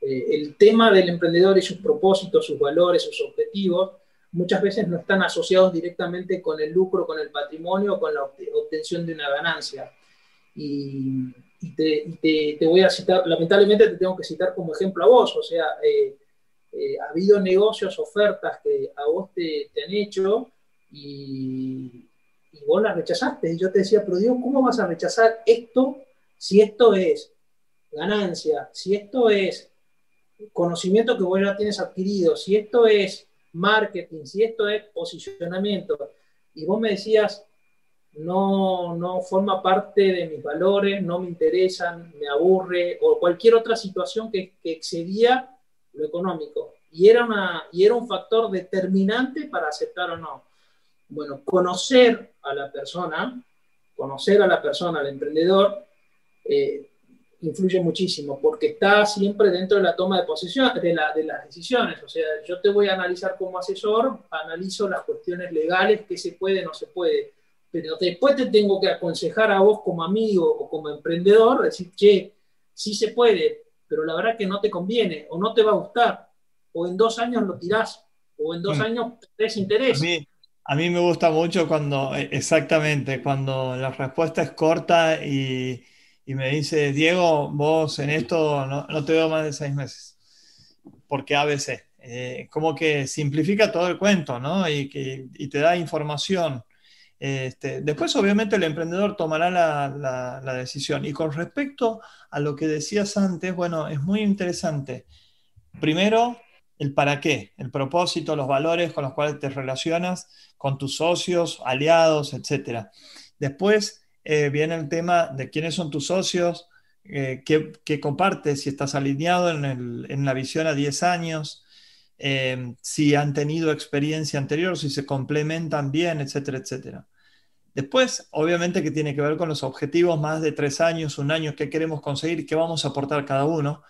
Eh, el tema del emprendedor y sus propósitos, sus valores, sus objetivos, muchas veces no están asociados directamente con el lucro, con el patrimonio, con la obtención de una ganancia. Y, te, voy a citar, lamentablemente te tengo que citar como ejemplo a vos, o sea, eh, eh, ha habido negocios, ofertas que a vos te, han hecho y, y, vos las rechazaste. Y yo te decía, pero Dios, ¿cómo vas a rechazar esto si esto es ganancia, si esto es conocimiento que vos ya tienes adquirido, si esto es marketing, si esto es posicionamiento, y vos me decías, no, no forma parte de mis valores, no me interesan, me aburre, o cualquier otra situación que, excedía lo económico. Y era, una, y era un factor determinante para aceptar o no. Bueno, conocer a la persona, conocer a la persona, al emprendedor, eh, influye muchísimo, porque está siempre dentro de la toma de posesión, de, la, de las decisiones. O sea, yo te voy a analizar como asesor, analizo las cuestiones legales, qué se puede, no se puede, pero después te tengo que aconsejar a vos como amigo o como emprendedor, decir, che, sí se puede, pero la verdad que no te conviene, o no te va a gustar, o en dos años lo tirás, o en dos mm. años tenés interés. A mí, a mí me gusta mucho cuando, e, exactamente, cuando la respuesta es corta y y me dice, Diego, vos en esto no, te veo más de seis meses, porque ABC. Eh, como que simplifica todo el cuento, ¿no? Y, que, te da información. Este, después, obviamente, el emprendedor tomará la, la, decisión. Y con respecto a lo que decías antes, bueno, es muy interesante. Primero, el para qué, el propósito, los valores con los cuales te relacionas con tus socios, aliados, etc. Después, eh, viene el tema de quiénes son tus socios, eh, qué, compartes, si estás alineado en, la visión a 10 años, eh, si han tenido experiencia anterior, si se complementan bien, etcétera, etcétera. Después, obviamente que tiene que ver con los objetivos más de tres años, un año, qué queremos conseguir, qué vamos a aportar cada uno.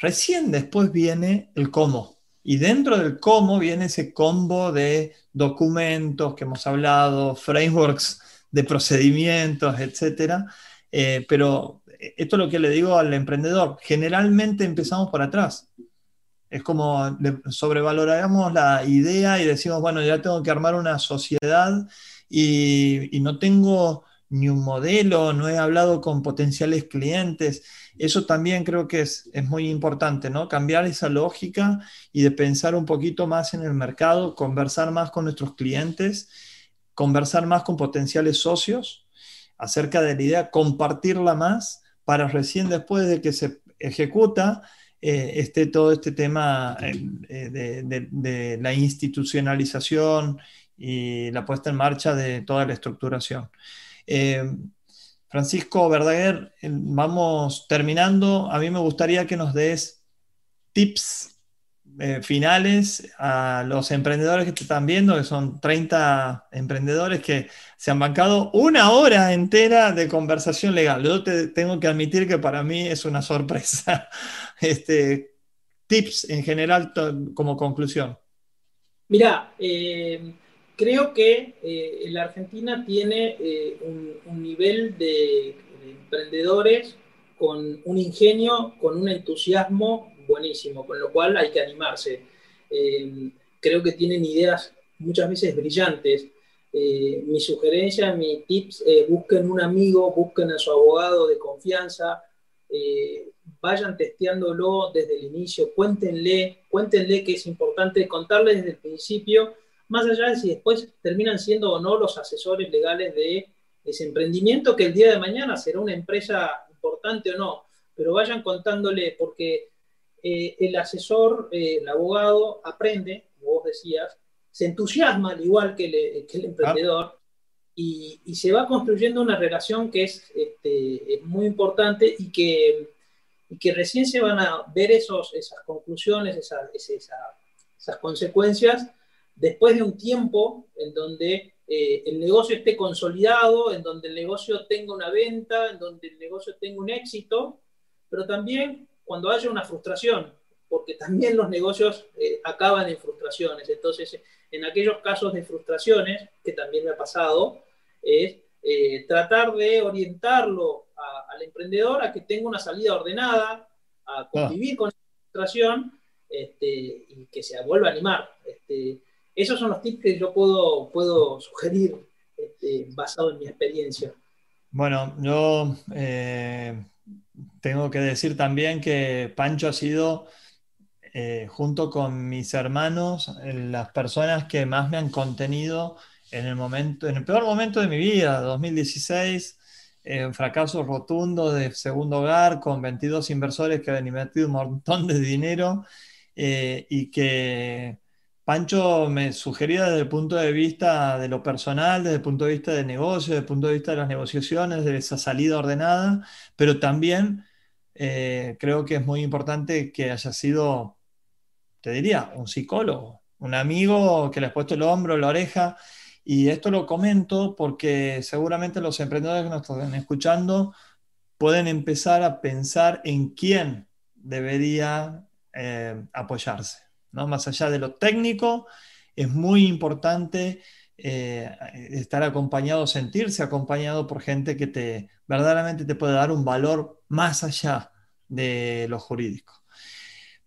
Recién después viene el cómo. Y dentro del cómo viene ese combo de documentos que hemos hablado, frameworks de procedimientos, etc. Eh, pero esto es lo que le digo al emprendedor. Generalmente empezamos por atrás. Es como sobrevaloramos la idea y decimos, bueno, ya tengo que armar una sociedad y, y no tengo ni un modelo, no he hablado con potenciales clientes. Eso también creo que es, muy importante, ¿no? Cambiar esa lógica y de pensar un poquito más en el mercado, conversar más con nuestros clientes, conversar más con potenciales socios acerca de la idea, compartirla más para recién después de que se ejecuta, eh, esté todo este tema eh, de, la institucionalización y la puesta en marcha de toda la estructuración. Eh, Francisco Verdaguer, vamos terminando. A mí me gustaría que nos des tips eh, finales a los emprendedores que te están viendo, que son 30 emprendedores que se han bancado una hora entera de conversación legal. Yo te tengo que admitir que para mí es una sorpresa. [LAUGHS] Este, tips en general como conclusión. Mira, eh, creo que eh, la Argentina tiene un, nivel de, emprendedores con un ingenio, con un entusiasmo buenísimo, con lo cual hay que animarse. Eh, creo que tienen ideas muchas veces brillantes. mi sugerencia, mi tips, busquen un amigo, busquen a su abogado de confianza, vayan testeándolo desde el inicio, cuéntenle, cuéntenle que es importante contarle desde el principio más allá de si después terminan siendo o no los asesores legales de ese emprendimiento, que el día de mañana será una empresa importante o no, pero vayan contándole, porque eh, el asesor, eh, el abogado, aprende, como vos decías, se entusiasma al igual que, el emprendedor. Y, se va construyendo una relación que es, este, muy importante y que, que, recién se van a ver esos, esas conclusiones, esas, esas consecuencias después de un tiempo en donde eh, el negocio esté consolidado, en donde el negocio tenga una venta, en donde el negocio tenga un éxito, pero también cuando haya una frustración, porque también los negocios eh, acaban en frustraciones. Entonces, en aquellos casos de frustraciones, que también me ha pasado, es eh, tratar de orientarlo al emprendedor a que tenga una salida ordenada, a convivir con esa frustración este, y que se vuelva a animar. Este, esos son los tips que yo puedo, puedo sugerir este, basado en mi experiencia. Bueno, yo eh, tengo que decir también que Pancho ha sido, eh, junto con mis hermanos, las personas que más me han contenido en el momento, en el peor momento de mi vida, 2016, un fracaso rotundo de segundo hogar con 22 inversores que habían invertido un montón de dinero eh, y que Pancho me sugería desde el punto de vista de lo personal, desde el punto de vista de negocio, desde el punto de vista de las negociaciones, de esa salida ordenada, pero también eh, creo que es muy importante que haya sido, te diría, un psicólogo, un amigo que le ha puesto el hombro, la oreja. Y esto lo comento porque seguramente los emprendedores que nos están escuchando pueden empezar a pensar en quién debería eh, apoyarse. Más allá de lo técnico, es muy importante eh, estar acompañado, sentirse acompañado por gente que te verdaderamente te puede dar un valor más allá de lo jurídico.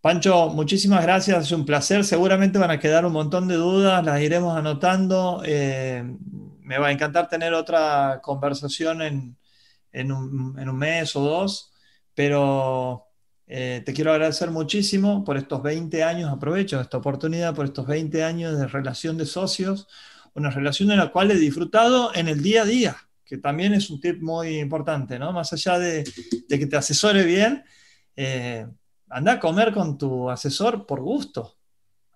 Pancho, muchísimas gracias, es un placer. Seguramente van a quedar un montón de dudas, las iremos anotando. Eh, me va a encantar tener otra conversación en un mes o dos, pero eh, te quiero agradecer muchísimo por estos 20 años, aprovecho esta oportunidad por estos 20 años de relación de socios, una relación en la cual he disfrutado en el día a día, que también es un tip muy importante, ¿no? Más allá de, que te asesore bien, eh, anda a comer con tu asesor por gusto,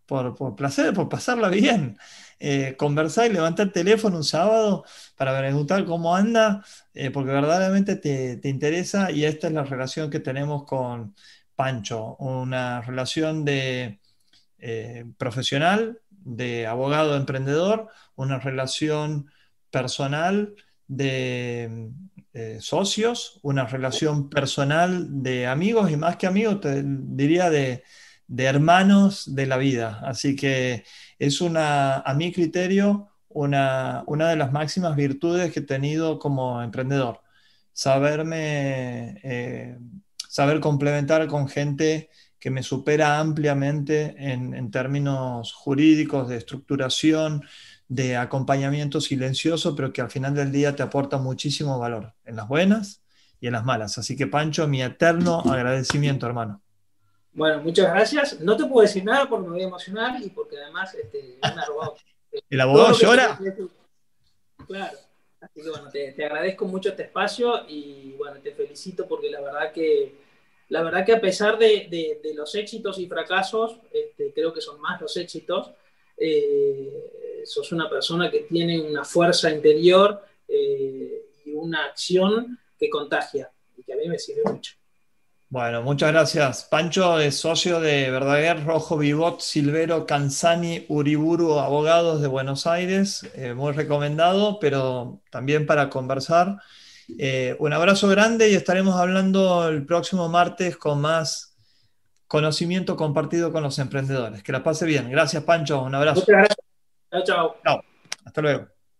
por, placer, por pasarla bien. Eh, conversar y levantar el teléfono un sábado para preguntar cómo anda, eh, porque verdaderamente te, interesa y esta es la relación que tenemos con Pancho, una relación de eh, profesional, de abogado emprendedor, una relación personal de socios, una relación personal de amigos y más que amigos, te diría de, de hermanos de la vida. Así que es una, a mi criterio, una, una de las máximas virtudes que he tenido como emprendedor. Saberme, eh, saber complementar con gente que me supera ampliamente en, en, términos jurídicos, de estructuración, de acompañamiento silencioso, pero que al final del día te aporta muchísimo valor, en las buenas y en las malas. Así que Pancho, mi eterno agradecimiento, hermano. Bueno, muchas gracias. No te puedo decir nada porque me voy a emocionar y porque además este, me ha robado. [LAUGHS] ¿El abogado llora? Claro. Así que bueno, te, agradezco mucho este espacio y bueno, te felicito porque la verdad que, la verdad que a pesar de, los éxitos y fracasos, este, creo que son más los éxitos, eh, sos una persona que tiene una fuerza interior eh, y una acción que contagia y que a mí me sirve mucho. Bueno, muchas gracias. Pancho es socio de Verdaguer, Rojo, Vivot, Silvero, Canzani, Uriburu, Abogados de Buenos Aires. Eh, muy recomendado, pero también para conversar. Eh, un abrazo grande y estaremos hablando el próximo martes con más conocimiento compartido con los emprendedores. Que la pase bien. Gracias, Pancho. Un abrazo. Muchas gracias. Chao, chao. Chao. Hasta luego.